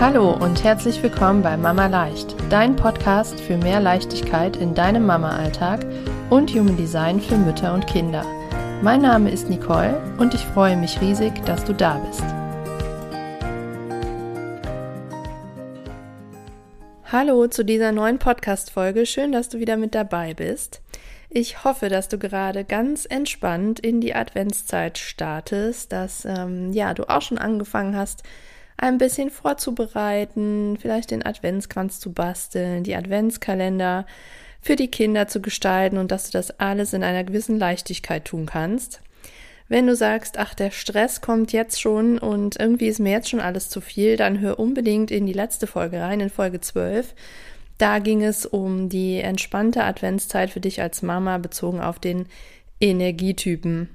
Hallo und herzlich willkommen bei Mama Leicht, dein Podcast für mehr Leichtigkeit in deinem Mama-Alltag und Human Design für Mütter und Kinder. Mein Name ist Nicole und ich freue mich riesig, dass du da bist. Hallo zu dieser neuen Podcast-Folge. Schön, dass du wieder mit dabei bist. Ich hoffe, dass du gerade ganz entspannt in die Adventszeit startest, dass ähm, ja du auch schon angefangen hast, ein bisschen vorzubereiten, vielleicht den Adventskranz zu basteln, die Adventskalender für die Kinder zu gestalten und dass du das alles in einer gewissen Leichtigkeit tun kannst. Wenn du sagst, ach, der Stress kommt jetzt schon und irgendwie ist mir jetzt schon alles zu viel, dann hör unbedingt in die letzte Folge rein, in Folge 12. Da ging es um die entspannte Adventszeit für dich als Mama bezogen auf den Energietypen.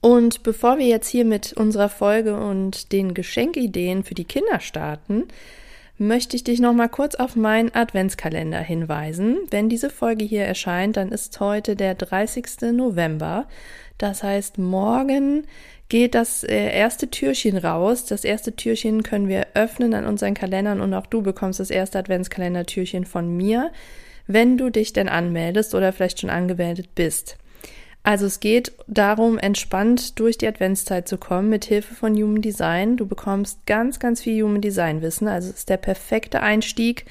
Und bevor wir jetzt hier mit unserer Folge und den Geschenkideen für die Kinder starten, möchte ich dich noch mal kurz auf meinen Adventskalender hinweisen. Wenn diese Folge hier erscheint, dann ist heute der 30. November. Das heißt, morgen geht das äh, erste Türchen raus. Das erste Türchen können wir öffnen an unseren Kalendern und auch du bekommst das erste Adventskalendertürchen von mir, wenn du dich denn anmeldest oder vielleicht schon angemeldet bist. Also es geht darum, entspannt durch die Adventszeit zu kommen mit Hilfe von Human Design. Du bekommst ganz, ganz viel Human Design Wissen. Also es ist der perfekte Einstieg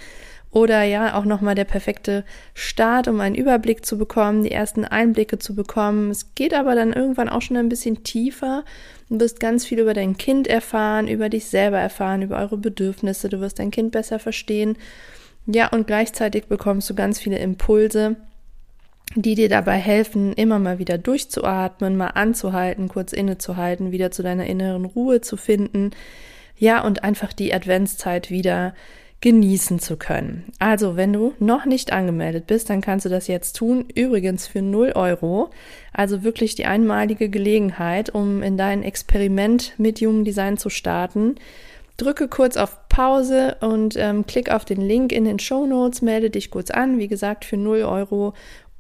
oder ja auch nochmal der perfekte Start, um einen Überblick zu bekommen, die ersten Einblicke zu bekommen. Es geht aber dann irgendwann auch schon ein bisschen tiefer. Du wirst ganz viel über dein Kind erfahren, über dich selber erfahren, über eure Bedürfnisse. Du wirst dein Kind besser verstehen. Ja, und gleichzeitig bekommst du ganz viele Impulse die dir dabei helfen, immer mal wieder durchzuatmen, mal anzuhalten, kurz innezuhalten, wieder zu deiner inneren Ruhe zu finden. Ja, und einfach die Adventszeit wieder genießen zu können. Also, wenn du noch nicht angemeldet bist, dann kannst du das jetzt tun. Übrigens für 0 Euro. Also wirklich die einmalige Gelegenheit, um in dein Experiment mit Human Design zu starten. Drücke kurz auf Pause und ähm, klick auf den Link in den Show Notes, melde dich kurz an. Wie gesagt, für 0 Euro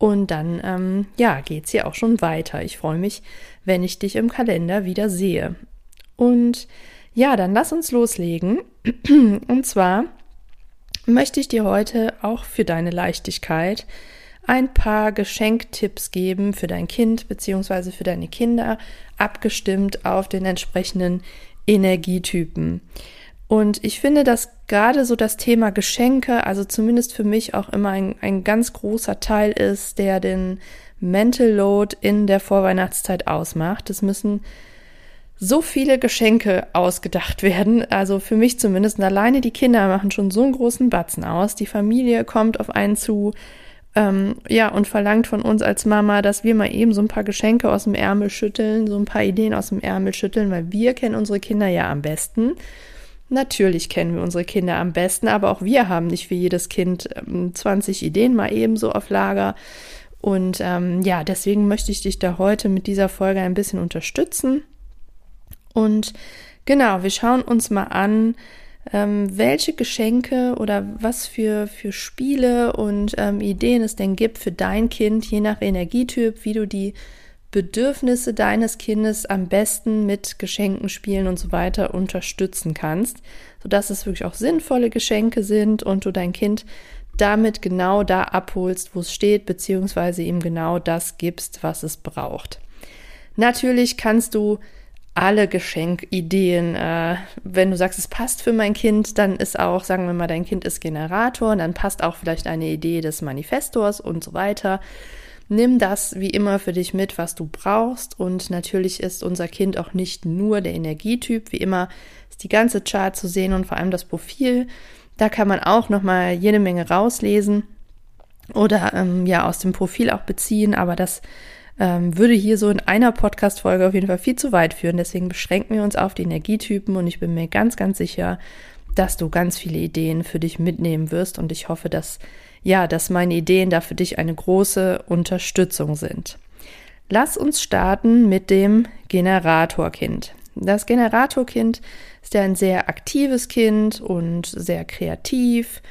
und dann, ähm, ja, geht's hier auch schon weiter. Ich freue mich, wenn ich dich im Kalender wieder sehe. Und ja, dann lass uns loslegen. Und zwar möchte ich dir heute auch für deine Leichtigkeit ein paar Geschenktipps geben für dein Kind bzw. für deine Kinder, abgestimmt auf den entsprechenden Energietypen. Und ich finde, dass gerade so das Thema Geschenke, also zumindest für mich auch immer ein, ein ganz großer Teil ist, der den Mental Load in der Vorweihnachtszeit ausmacht. Es müssen so viele Geschenke ausgedacht werden. Also für mich zumindest. Und alleine die Kinder machen schon so einen großen Batzen aus. Die Familie kommt auf einen zu, ähm, ja, und verlangt von uns als Mama, dass wir mal eben so ein paar Geschenke aus dem Ärmel schütteln, so ein paar Ideen aus dem Ärmel schütteln, weil wir kennen unsere Kinder ja am besten. Natürlich kennen wir unsere Kinder am besten, aber auch wir haben nicht für jedes Kind 20 ähm, Ideen mal ebenso auf Lager. Und ähm, ja, deswegen möchte ich dich da heute mit dieser Folge ein bisschen unterstützen. Und genau, wir schauen uns mal an, ähm, welche Geschenke oder was für, für Spiele und ähm, Ideen es denn gibt für dein Kind, je nach Energietyp, wie du die Bedürfnisse deines Kindes am besten mit Geschenken, Spielen und so weiter unterstützen kannst, sodass es wirklich auch sinnvolle Geschenke sind und du dein Kind damit genau da abholst, wo es steht, beziehungsweise ihm genau das gibst, was es braucht. Natürlich kannst du alle Geschenkideen, äh, wenn du sagst, es passt für mein Kind, dann ist auch, sagen wir mal, dein Kind ist Generator, dann passt auch vielleicht eine Idee des Manifestors und so weiter. Nimm das wie immer für dich mit, was du brauchst. Und natürlich ist unser Kind auch nicht nur der Energietyp. Wie immer ist die ganze Chart zu sehen und vor allem das Profil. Da kann man auch nochmal jede Menge rauslesen oder ähm, ja aus dem Profil auch beziehen. Aber das ähm, würde hier so in einer Podcast-Folge auf jeden Fall viel zu weit führen. Deswegen beschränken wir uns auf die Energietypen und ich bin mir ganz, ganz sicher, dass du ganz viele Ideen für dich mitnehmen wirst und ich hoffe, dass ja, dass meine Ideen da für dich eine große Unterstützung sind. Lass uns starten mit dem Generatorkind. Das Generatorkind ist ja ein sehr aktives Kind und sehr kreativ,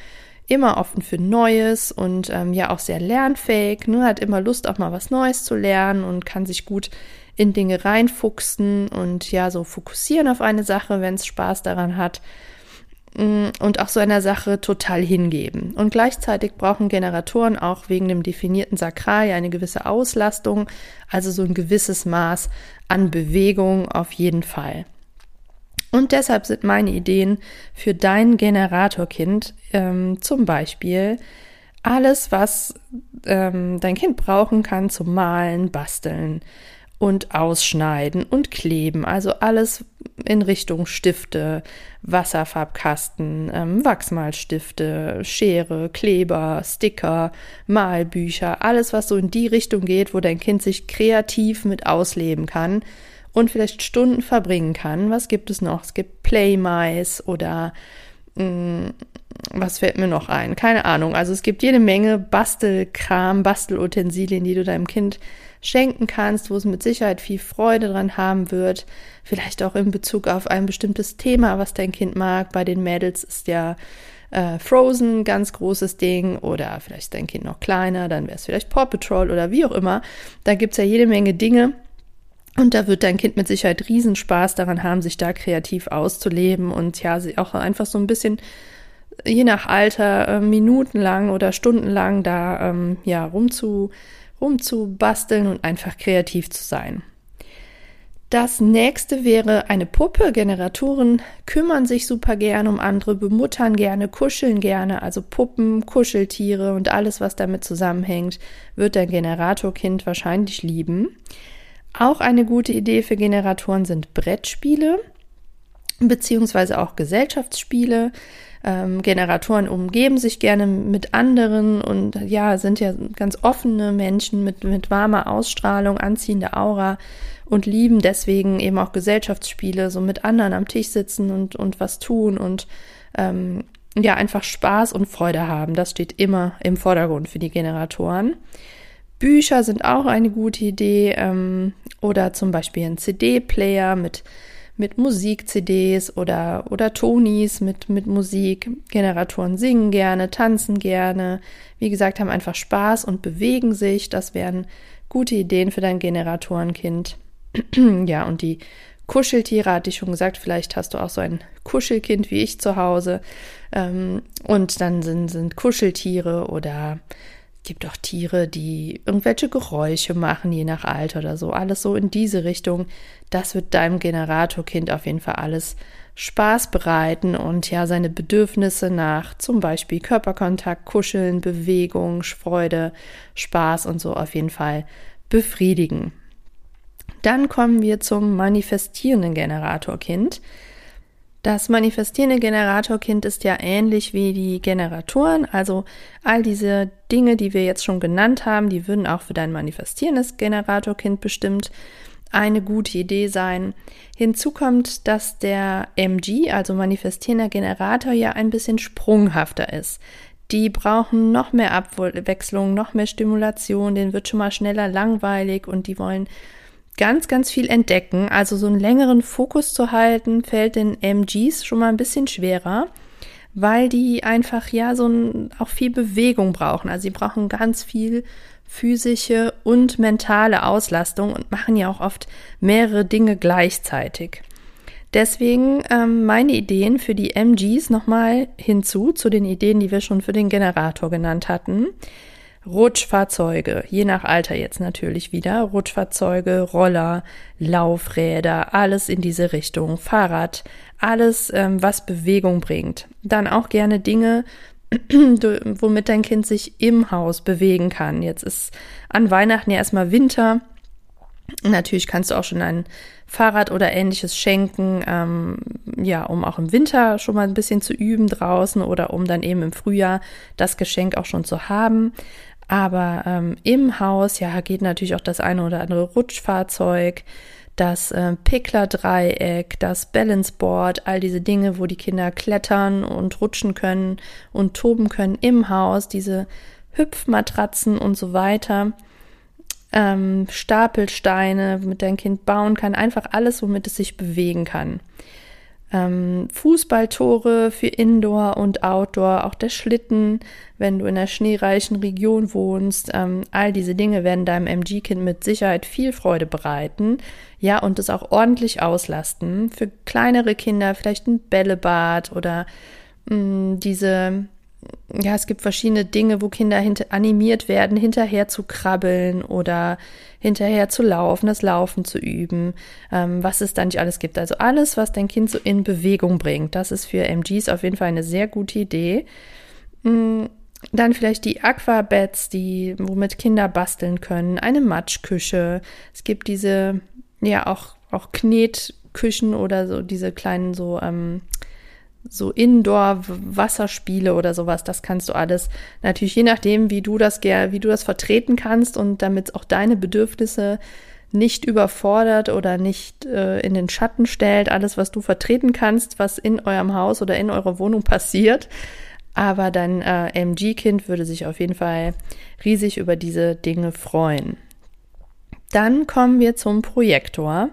immer offen für Neues und ähm, ja auch sehr lernfähig, ne, hat immer Lust auch mal was Neues zu lernen und kann sich gut in Dinge reinfuchsen und ja so fokussieren auf eine Sache, wenn es Spaß daran hat und auch so einer Sache total hingeben. Und gleichzeitig brauchen Generatoren auch wegen dem definierten Sakral eine gewisse Auslastung, also so ein gewisses Maß an Bewegung auf jeden Fall. Und deshalb sind meine Ideen für dein Generatorkind ähm, zum Beispiel alles, was ähm, dein Kind brauchen kann zum Malen, Basteln und Ausschneiden und Kleben. Also alles in Richtung Stifte, Wasserfarbkasten, ähm, Wachsmalstifte, Schere, Kleber, Sticker, Malbücher, alles, was so in die Richtung geht, wo dein Kind sich kreativ mit ausleben kann und vielleicht Stunden verbringen kann. Was gibt es noch? Es gibt Playmice oder mh, mm, was fällt mir noch ein? Keine Ahnung. Also es gibt jede Menge Bastelkram, Bastelutensilien, die du deinem Kind schenken kannst, wo es mit Sicherheit viel Freude dran haben wird. Vielleicht auch in Bezug auf ein bestimmtes Thema, was dein Kind mag. Bei den Mädels ist ja äh, Frozen ganz großes Ding oder vielleicht ist dein Kind noch kleiner, dann wäre es vielleicht Paw Patrol oder wie auch immer. Da gibt's ja jede Menge Dinge, und da wird dein Kind mit Sicherheit Riesenspaß daran haben, sich da kreativ auszuleben und ja, sie auch einfach so ein bisschen, je nach Alter, äh, minutenlang oder stundenlang da ähm, ja rumzu, rumzubasteln und einfach kreativ zu sein. Das nächste wäre eine Puppe. Generatoren kümmern sich super gern um andere, bemuttern gerne, kuscheln gerne. Also Puppen, Kuscheltiere und alles, was damit zusammenhängt, wird dein Generatorkind wahrscheinlich lieben. Auch eine gute Idee für Generatoren sind Brettspiele beziehungsweise auch Gesellschaftsspiele. Ähm, Generatoren umgeben sich gerne mit anderen und ja, sind ja ganz offene Menschen mit, mit warmer Ausstrahlung, anziehender Aura und lieben deswegen eben auch Gesellschaftsspiele, so mit anderen am Tisch sitzen und, und was tun und ähm, ja, einfach Spaß und Freude haben. Das steht immer im Vordergrund für die Generatoren. Bücher sind auch eine gute Idee ähm, oder zum Beispiel ein CD-Player mit, mit Musik-CDs oder, oder Tonis mit, mit Musik. Generatoren singen gerne, tanzen gerne. Wie gesagt, haben einfach Spaß und bewegen sich. Das wären gute Ideen für dein Generatorenkind. ja, und die Kuscheltiere hatte ich schon gesagt, vielleicht hast du auch so ein Kuschelkind wie ich zu Hause. Ähm, und dann sind, sind Kuscheltiere oder gibt auch Tiere, die irgendwelche Geräusche machen, je nach Alter oder so. Alles so in diese Richtung. Das wird deinem Generatorkind auf jeden Fall alles Spaß bereiten und ja seine Bedürfnisse nach zum Beispiel Körperkontakt, Kuscheln, Bewegung, Freude, Spaß und so auf jeden Fall befriedigen. Dann kommen wir zum manifestierenden Generatorkind. Das manifestierende Generatorkind ist ja ähnlich wie die Generatoren, also all diese Dinge, die wir jetzt schon genannt haben, die würden auch für dein manifestierendes Generatorkind bestimmt eine gute Idee sein. Hinzu kommt, dass der MG, also manifestierender Generator, ja ein bisschen sprunghafter ist. Die brauchen noch mehr Abwechslung, noch mehr Stimulation, denen wird schon mal schneller langweilig und die wollen ganz, ganz viel entdecken. Also so einen längeren Fokus zu halten, fällt den MGs schon mal ein bisschen schwerer, weil die einfach ja so ein, auch viel Bewegung brauchen. Also sie brauchen ganz viel physische und mentale Auslastung und machen ja auch oft mehrere Dinge gleichzeitig. Deswegen ähm, meine Ideen für die MGs nochmal hinzu zu den Ideen, die wir schon für den Generator genannt hatten. Rutschfahrzeuge, je nach Alter jetzt natürlich wieder, Rutschfahrzeuge, Roller, Laufräder, alles in diese Richtung, Fahrrad, alles, ähm, was Bewegung bringt. Dann auch gerne Dinge, womit dein Kind sich im Haus bewegen kann. Jetzt ist an Weihnachten ja erstmal Winter. Natürlich kannst du auch schon ein Fahrrad oder ähnliches schenken, ähm, ja, um auch im Winter schon mal ein bisschen zu üben draußen oder um dann eben im Frühjahr das Geschenk auch schon zu haben. Aber ähm, im Haus, ja, geht natürlich auch das eine oder andere Rutschfahrzeug, das äh, Pickler-Dreieck, das Balanceboard, all diese Dinge, wo die Kinder klettern und rutschen können und toben können im Haus, diese Hüpfmatratzen und so weiter. Ähm, Stapelsteine, mit dein Kind bauen kann, einfach alles, womit es sich bewegen kann ähm, Fußballtore für Indoor und Outdoor, auch der Schlitten, wenn du in einer schneereichen Region wohnst. Ähm, all diese Dinge werden deinem MG-Kind mit Sicherheit viel Freude bereiten. Ja, und es auch ordentlich auslasten. Für kleinere Kinder vielleicht ein Bällebad oder mh, mm, diese, ja, es gibt verschiedene Dinge, wo Kinder animiert werden, hinterher zu krabbeln oder hinterher zu laufen, das Laufen zu üben, ähm, was es da nicht alles gibt. Also alles, was dein Kind so in Bewegung bringt, das ist für MGs auf jeden Fall eine sehr gute Idee. Mhm. Dann vielleicht die Aquabeds, die, womit Kinder basteln können, eine Matschküche. Es gibt diese, ja, auch, auch Knetküchen oder so, diese kleinen so, ähm, so Indoor-Wasserspiele oder sowas, das kannst du alles natürlich je nachdem, wie du das wie du das vertreten kannst und damit auch deine Bedürfnisse nicht überfordert oder nicht äh, in den Schatten stellt, alles, was du vertreten kannst, was in eurem Haus oder in eurer Wohnung passiert. Aber dein äh, MG-Kind würde sich auf jeden Fall riesig über diese Dinge freuen. Dann kommen wir zum Projektor.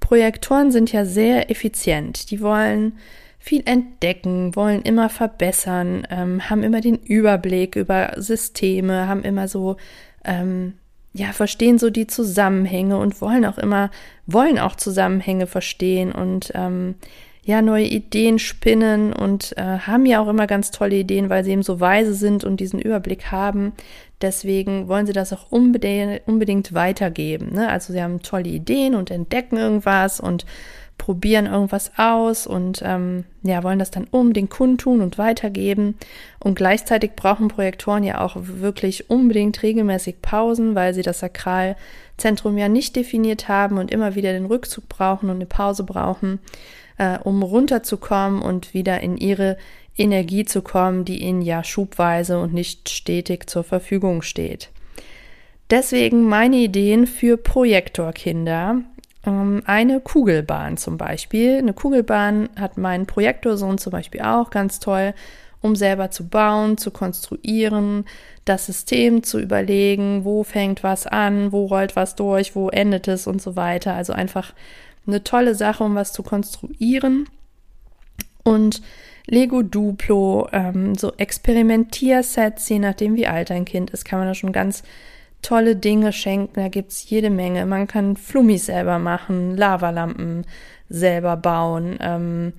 Projektoren sind ja sehr effizient. Die wollen viel entdecken, wollen immer verbessern, ähm, haben immer den Überblick über Systeme, haben immer so, ähm, ja, verstehen so die Zusammenhänge und wollen auch immer, wollen auch Zusammenhänge verstehen und ähm, ja, neue Ideen spinnen und äh, haben ja auch immer ganz tolle Ideen, weil sie eben so weise sind und diesen Überblick haben. Deswegen wollen sie das auch unbedingt, unbedingt weitergeben. Ne? Also sie haben tolle Ideen und entdecken irgendwas und probieren irgendwas aus und ähm, ja, wollen das dann unbedingt kundtun und weitergeben. Und gleichzeitig brauchen Projektoren ja auch wirklich unbedingt regelmäßig Pausen, weil sie das Sakralzentrum ja nicht definiert haben und immer wieder den Rückzug brauchen und eine Pause brauchen, äh, um runterzukommen und wieder in ihre Energie zu kommen, die ihnen ja schubweise und nicht stetig zur Verfügung steht. Deswegen meine Ideen für Projektorkinder. Ähm, eine Kugelbahn zum Beispiel. Eine Kugelbahn hat mein Projektorsohn zum Beispiel auch ganz toll, um selber zu bauen, zu konstruieren, das System zu überlegen, wo fängt was an, wo rollt was durch, wo endet es und so weiter. Also einfach eine tolle Sache, um was zu konstruieren. Und Lego Duplo, ähm, so Experimentiersets, je nachdem wie alt ein Kind ist, kann man da schon ganz tolle Dinge schenken. Da gibt's jede Menge. Man kann Flummis selber machen, Lavalampen selber bauen. Ähm,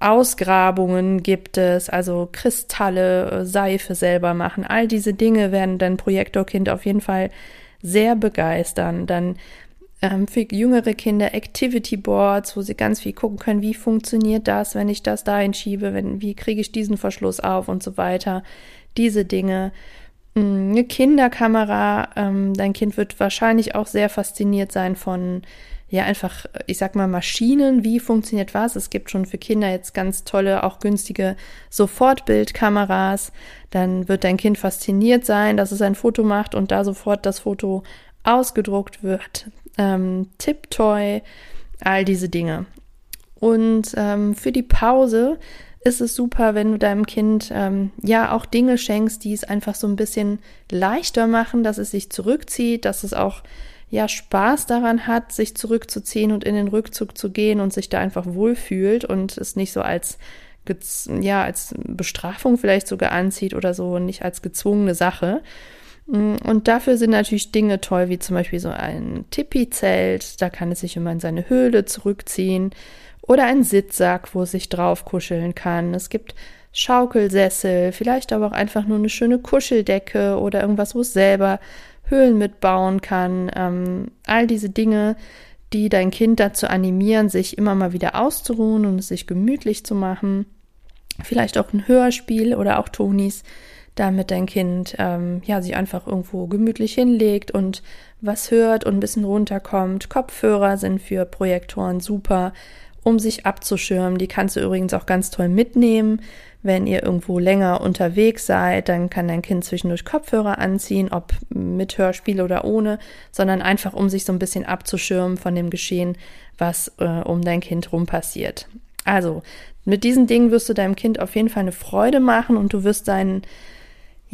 Ausgrabungen gibt es, also Kristalle, Seife selber machen. All diese Dinge werden dein Projektorkind auf jeden Fall sehr begeistern. Dann ähm, für jüngere Kinder Activity Boards, wo sie ganz viel gucken können, wie funktioniert das, wenn ich das dahin schiebe, wenn, wie kriege ich diesen Verschluss auf und so weiter. Diese Dinge. Mm, eine Kinderkamera. Ähm, dein Kind wird wahrscheinlich auch sehr fasziniert sein von, ja, einfach, ich sag mal, Maschinen. Wie funktioniert was? Es gibt schon für Kinder jetzt ganz tolle, auch günstige Sofortbildkameras. Dann wird dein Kind fasziniert sein, dass es ein Foto macht und da sofort das Foto ausgedruckt wird. Ähm, Tiptoy, all diese Dinge. Und ähm, für die Pause ist es super, wenn du deinem Kind ähm, ja auch Dinge schenkst, die es einfach so ein bisschen leichter machen, dass es sich zurückzieht, dass es auch ja Spaß daran hat, sich zurückzuziehen und in den Rückzug zu gehen und sich da einfach wohlfühlt und es nicht so als ja als Bestrafung vielleicht sogar anzieht oder so, nicht als gezwungene Sache. Mm, und dafür sind natürlich Dinge toll, wie zum Beispiel so ein Tipi-Zelt, da kann es sich immer in seine Höhle zurückziehen oder ein Sitzsack, wo es sich drauf kuscheln kann. Es gibt Schaukelsessel, vielleicht aber auch einfach nur eine schöne Kuscheldecke oder irgendwas, wo es selber Höhlen mitbauen kann. Ähm, all diese Dinge, die dein Kind dazu animieren, sich immer mal wieder auszuruhen und es sich gemütlich zu machen. Vielleicht auch ein Hörspiel oder auch Tonis, damit dein Kind ähm, ja sich einfach irgendwo gemütlich hinlegt und was hört und ein bisschen runterkommt. Kopfhörer sind für Projektoren super um sich abzuschirmen. Die kannst du übrigens auch ganz toll mitnehmen. Wenn ihr irgendwo länger unterwegs seid, dann kann dein Kind zwischendurch Kopfhörer anziehen, ob mit Hörspiel oder ohne, sondern einfach um sich so ein bisschen abzuschirmen von dem Geschehen, was äh, um dein Kind rum passiert. Also, mit diesen Dingen wirst du deinem Kind auf jeden Fall eine Freude machen und du wirst deinen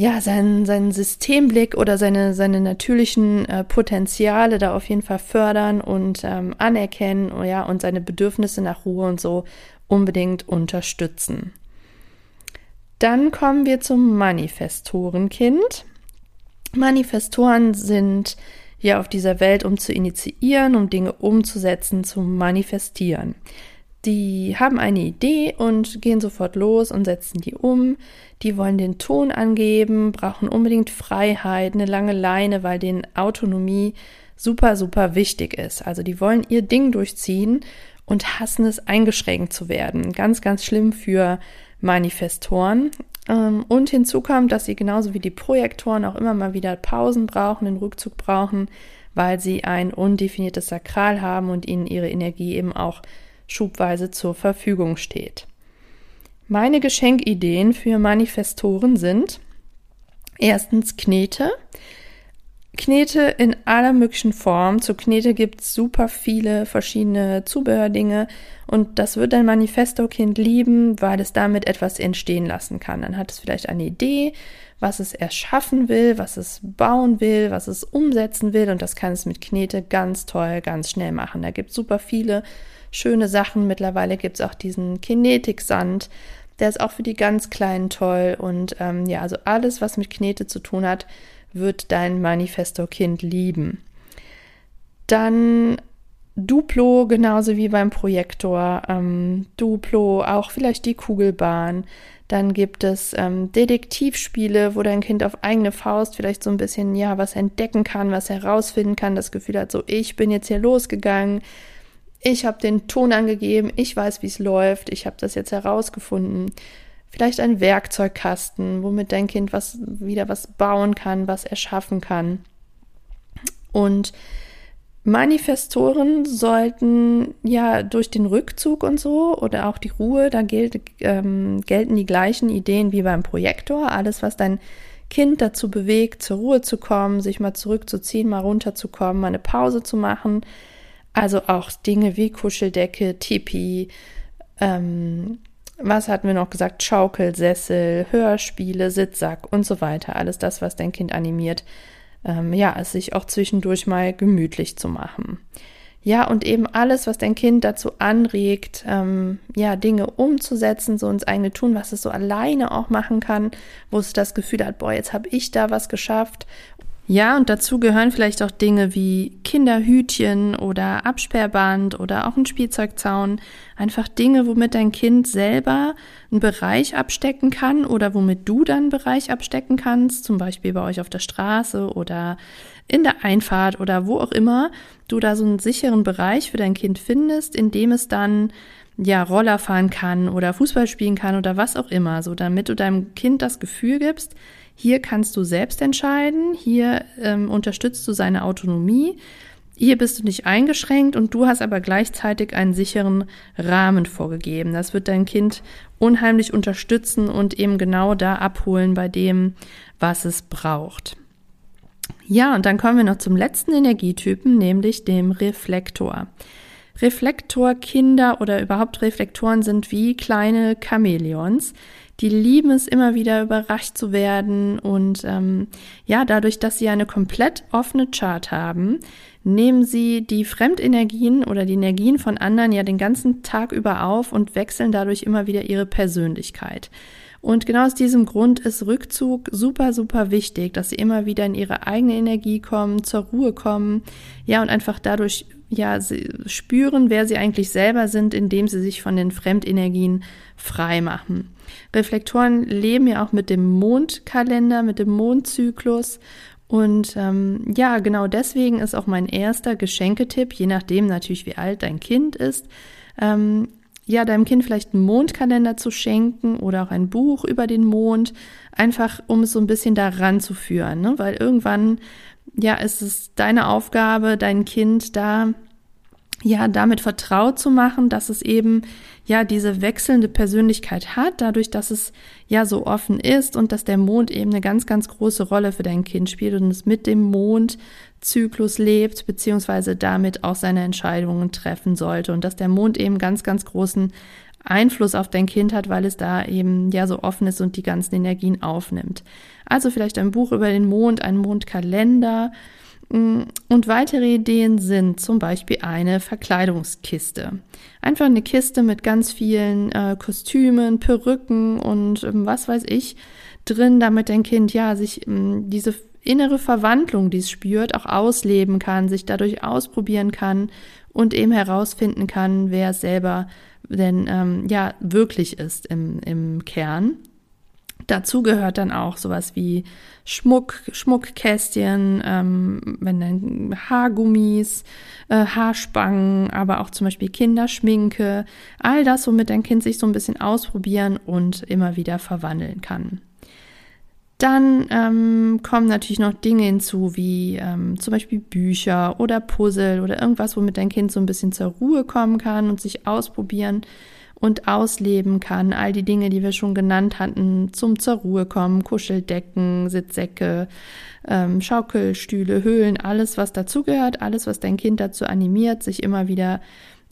ja, seinen, seinen Systemblick oder seine, seine natürlichen äh, Potenziale da auf jeden Fall fördern und ähm, anerkennen oh ja, und seine Bedürfnisse nach Ruhe und so unbedingt unterstützen. Dann kommen wir zum Manifestorenkind. Manifestoren sind ja auf dieser Welt, um zu initiieren, um Dinge umzusetzen, zu manifestieren. Die haben eine Idee und gehen sofort los und setzen die um. Die wollen den Ton angeben, brauchen unbedingt Freiheit, eine lange Leine, weil denen Autonomie super, super wichtig ist. Also die wollen ihr Ding durchziehen und hassen es, eingeschränkt zu werden. Ganz, ganz schlimm für Manifestoren. Ähm, und hinzu kommt, dass sie genauso wie die Projektoren auch immer mal wieder Pausen brauchen, den Rückzug brauchen, weil sie ein undefiniertes Sakral haben und ihnen ihre Energie eben auch schubweise zur Verfügung steht. Meine Geschenkideen für Manifestoren sind erstens Knete. Knete in aller möglichen Form. Zu Knete gibt es super viele verschiedene Zubehördinge und das wird ein Manifesto-Kind lieben, weil es damit etwas entstehen lassen kann. Dann hat es vielleicht eine Idee, was es erschaffen will, was es bauen will, was es umsetzen will und das kann es mit Knete ganz toll, ganz schnell machen. Da gibt es super viele schöne Sachen. Mittlerweile gibt es auch diesen Kinetik-Sand. Der ist auch für die ganz Kleinen toll. Und ähm, ja, also alles, was mit Knete zu tun hat, wird dein Manifesto-Kind lieben. Dann Duplo, genauso wie beim Projektor. Ähm, Duplo, auch vielleicht die Kugelbahn. Dann gibt es ähm, Detektivspiele, wo dein Kind auf eigene Faust vielleicht so ein bisschen, ja, was entdecken kann, was herausfinden kann, das Gefühl hat, so, ich bin jetzt hier losgegangen, ich habe den Ton angegeben, ich weiß, wie es läuft, ich habe das jetzt herausgefunden. Vielleicht ein Werkzeugkasten, womit dein Kind was wieder was bauen kann, was erschaffen kann. Und Manifestoren sollten ja durch den Rückzug und so oder auch die Ruhe, da gilt, ähm, gelten die gleichen Ideen wie beim Projektor. Alles, was dein Kind dazu bewegt, zur Ruhe zu kommen, sich mal zurückzuziehen, mal runterzukommen, mal eine Pause zu machen, also auch Dinge wie Kuscheldecke, Tipi, ähm, was hatten wir noch gesagt? Schaukelsessel, Hörspiele, Sitzsack und so weiter. Alles das, was dein Kind animiert, ähm, ja, es sich auch zwischendurch mal gemütlich zu machen. Ja, und eben alles, was dein Kind dazu anregt, ähm, ja, Dinge umzusetzen, so ins eigene Tun, was es so alleine auch machen kann, wo es das Gefühl hat, boah, jetzt habe ich da was geschafft ja, und dazu gehören vielleicht auch Dinge wie Kinderhütchen oder Absperrband oder auch ein Spielzeugzaun. Einfach Dinge, womit dein Kind selber einen Bereich abstecken kann oder womit du dann einen Bereich abstecken kannst, zum Beispiel bei euch auf der Straße oder in der Einfahrt oder wo auch immer du da so einen sicheren Bereich für dein Kind findest, in dem es dann ja, Roller fahren kann oder Fußball spielen kann oder was auch immer, so damit du deinem Kind das Gefühl gibst, hier kannst du selbst entscheiden, hier ähm, unterstützt du seine Autonomie, hier bist du nicht eingeschränkt und du hast aber gleichzeitig einen sicheren Rahmen vorgegeben. Das wird dein Kind unheimlich unterstützen und eben genau da abholen bei dem, was es braucht. Ja, und dann kommen wir noch zum letzten Energietypen, nämlich dem Reflektor. Reflektorkinder oder überhaupt Reflektoren sind wie kleine Chamäleons. Die lieben es immer wieder überrascht zu werden und ähm, ja, dadurch, dass sie eine komplett offene Chart haben, nehmen sie die Fremdenergien oder die Energien von anderen ja den ganzen Tag über auf und wechseln dadurch immer wieder ihre Persönlichkeit. Und genau aus diesem Grund ist Rückzug super, super wichtig, dass sie immer wieder in ihre eigene Energie kommen, zur Ruhe kommen, ja, und einfach dadurch, ja, spüren, wer sie eigentlich selber sind, indem sie sich von den Fremdenergien frei machen. Reflektoren leben ja auch mit dem Mondkalender, mit dem Mondzyklus. Und ähm, ja, genau deswegen ist auch mein erster Geschenketipp, je nachdem natürlich, wie alt dein Kind ist, ähm, ja, deinem Kind vielleicht einen Mondkalender zu schenken oder auch ein Buch über den Mond, einfach um es so ein bisschen daran zu führen, ne? weil irgendwann, ja, ist es deine Aufgabe, dein Kind da ja, damit vertraut zu machen, dass es eben ja diese wechselnde Persönlichkeit hat, dadurch, dass es ja so offen ist und dass der Mond eben eine ganz, ganz große Rolle für dein Kind spielt und es mit dem Mondzyklus lebt, beziehungsweise damit auch seine Entscheidungen treffen sollte und dass der Mond eben ganz, ganz großen Einfluss auf dein Kind hat, weil es da eben ja so offen ist und die ganzen Energien aufnimmt. Also vielleicht ein Buch über den Mond, ein Mondkalender, und weitere Ideen sind zum Beispiel eine Verkleidungskiste. Einfach eine Kiste mit ganz vielen äh, Kostümen, Perücken und ähm, was weiß ich drin, damit dein Kind ja sich ähm, diese innere Verwandlung, die es spürt, auch ausleben kann, sich dadurch ausprobieren kann und eben herausfinden kann, wer es selber denn ähm, ja wirklich ist im, im Kern. Dazu gehört dann auch sowas wie Schmuck, Schmuckkästchen, ähm, wenn dann Haargummis, äh, Haarspangen, aber auch zum Beispiel Kinderschminke, all das, womit dein Kind sich so ein bisschen ausprobieren und immer wieder verwandeln kann. Dann ähm, kommen natürlich noch Dinge hinzu, wie ähm, zum Beispiel Bücher oder Puzzle oder irgendwas, womit dein Kind so ein bisschen zur Ruhe kommen kann und sich ausprobieren und ausleben kann. All die Dinge, die wir schon genannt hatten, zum zur Ruhe kommen, Kuscheldecken, Sitzsäcke, ähm, Schaukelstühle, Höhlen, alles, was dazugehört, alles, was dein Kind dazu animiert, sich immer wieder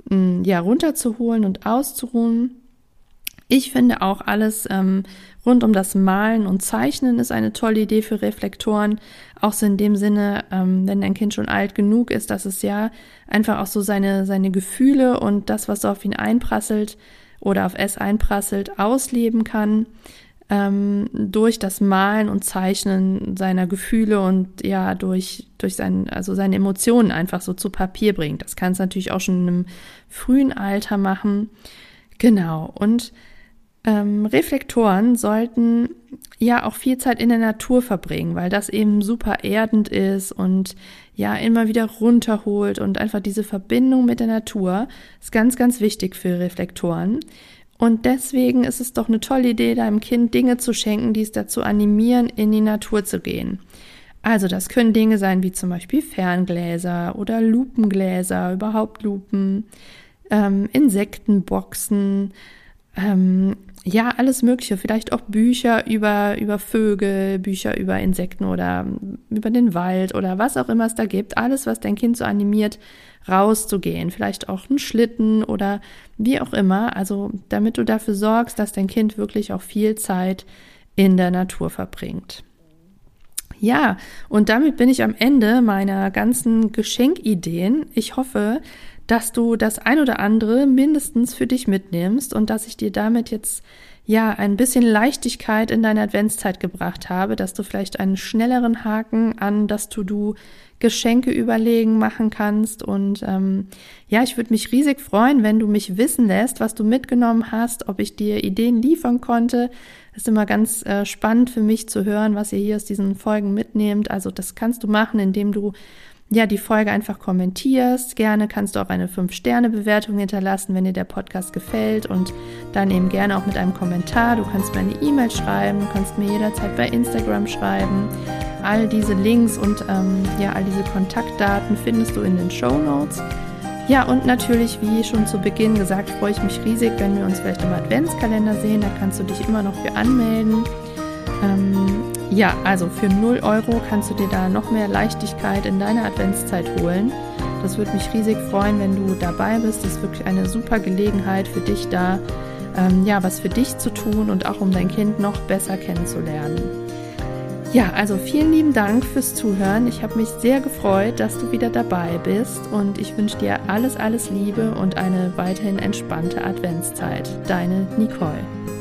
mm, ja runterzuholen und auszuruhen. Ich finde auch alles ähm, rund um das Malen und Zeichnen ist eine tolle Idee für Reflektoren. Auch so in dem Sinne, ähm, wenn dein Kind schon alt genug ist, dass es ja einfach auch so seine, seine Gefühle und das, was auf ihn einprasselt oder auf es einprasselt, ausleben kann. Ähm, durch das Malen und Zeichnen seiner Gefühle und ja durch durch sein also seine Emotionen einfach so zu Papier bringt. Das kann es natürlich auch schon in einem frühen Alter machen. Genau und ähm, Reflektoren sollten ja auch viel Zeit in der Natur verbringen, weil das eben super erdend ist und ja immer wieder runterholt und einfach diese Verbindung mit der Natur ist ganz, ganz wichtig für Reflektoren. Und deswegen ist es doch eine tolle Idee, deinem Kind Dinge zu schenken, die es dazu animieren, in die Natur zu gehen. Also das können Dinge sein wie zum Beispiel Ferngläser oder Lupengläser, überhaupt Lupen, ähm, Insektenboxen, ähm, ja, alles Mögliche. Vielleicht auch Bücher über, über Vögel, Bücher über Insekten oder über den Wald oder was auch immer es da gibt. Alles, was dein Kind so animiert, rauszugehen. Vielleicht auch ein Schlitten oder wie auch immer. Also, damit du dafür sorgst, dass dein Kind wirklich auch viel Zeit in der Natur verbringt. Ja, und damit bin ich am Ende meiner ganzen Geschenkideen. Ich hoffe, dass du das ein oder andere mindestens für dich mitnimmst und dass ich dir damit jetzt ja ein bisschen Leichtigkeit in deine Adventszeit gebracht habe, dass du vielleicht einen schnelleren Haken an das To-Do Geschenke überlegen machen kannst. Und ähm, ja, ich würde mich riesig freuen, wenn du mich wissen lässt, was du mitgenommen hast, ob ich dir Ideen liefern konnte. Das ist immer ganz äh, spannend für mich zu hören, was ihr hier aus diesen Folgen mitnehmt. Also das kannst du machen, indem du ja, die Folge einfach kommentierst. Gerne kannst du auch eine 5-Sterne-Bewertung hinterlassen, wenn dir der Podcast gefällt und dann eben gerne auch mit einem Kommentar. Du kannst mir eine E-Mail schreiben, du kannst mir jederzeit bei Instagram schreiben. All diese Links und ähm, ja, all diese Kontaktdaten findest du in den Show Notes. Ja, und natürlich, wie schon zu Beginn gesagt, freue ich mich riesig, wenn wir uns vielleicht im Adventskalender sehen. Da kannst du dich immer noch für anmelden. Ähm, ja, also für 0 Euro kannst du dir da noch mehr Leichtigkeit in deine Adventszeit holen. Das würde mich riesig freuen, wenn du dabei bist. Das ist wirklich eine super Gelegenheit für dich da, ähm, ja, was für dich zu tun und auch um dein Kind noch besser kennenzulernen. Ja, also vielen lieben Dank fürs Zuhören. Ich habe mich sehr gefreut, dass du wieder dabei bist und ich wünsche dir alles, alles Liebe und eine weiterhin entspannte Adventszeit. Deine Nicole.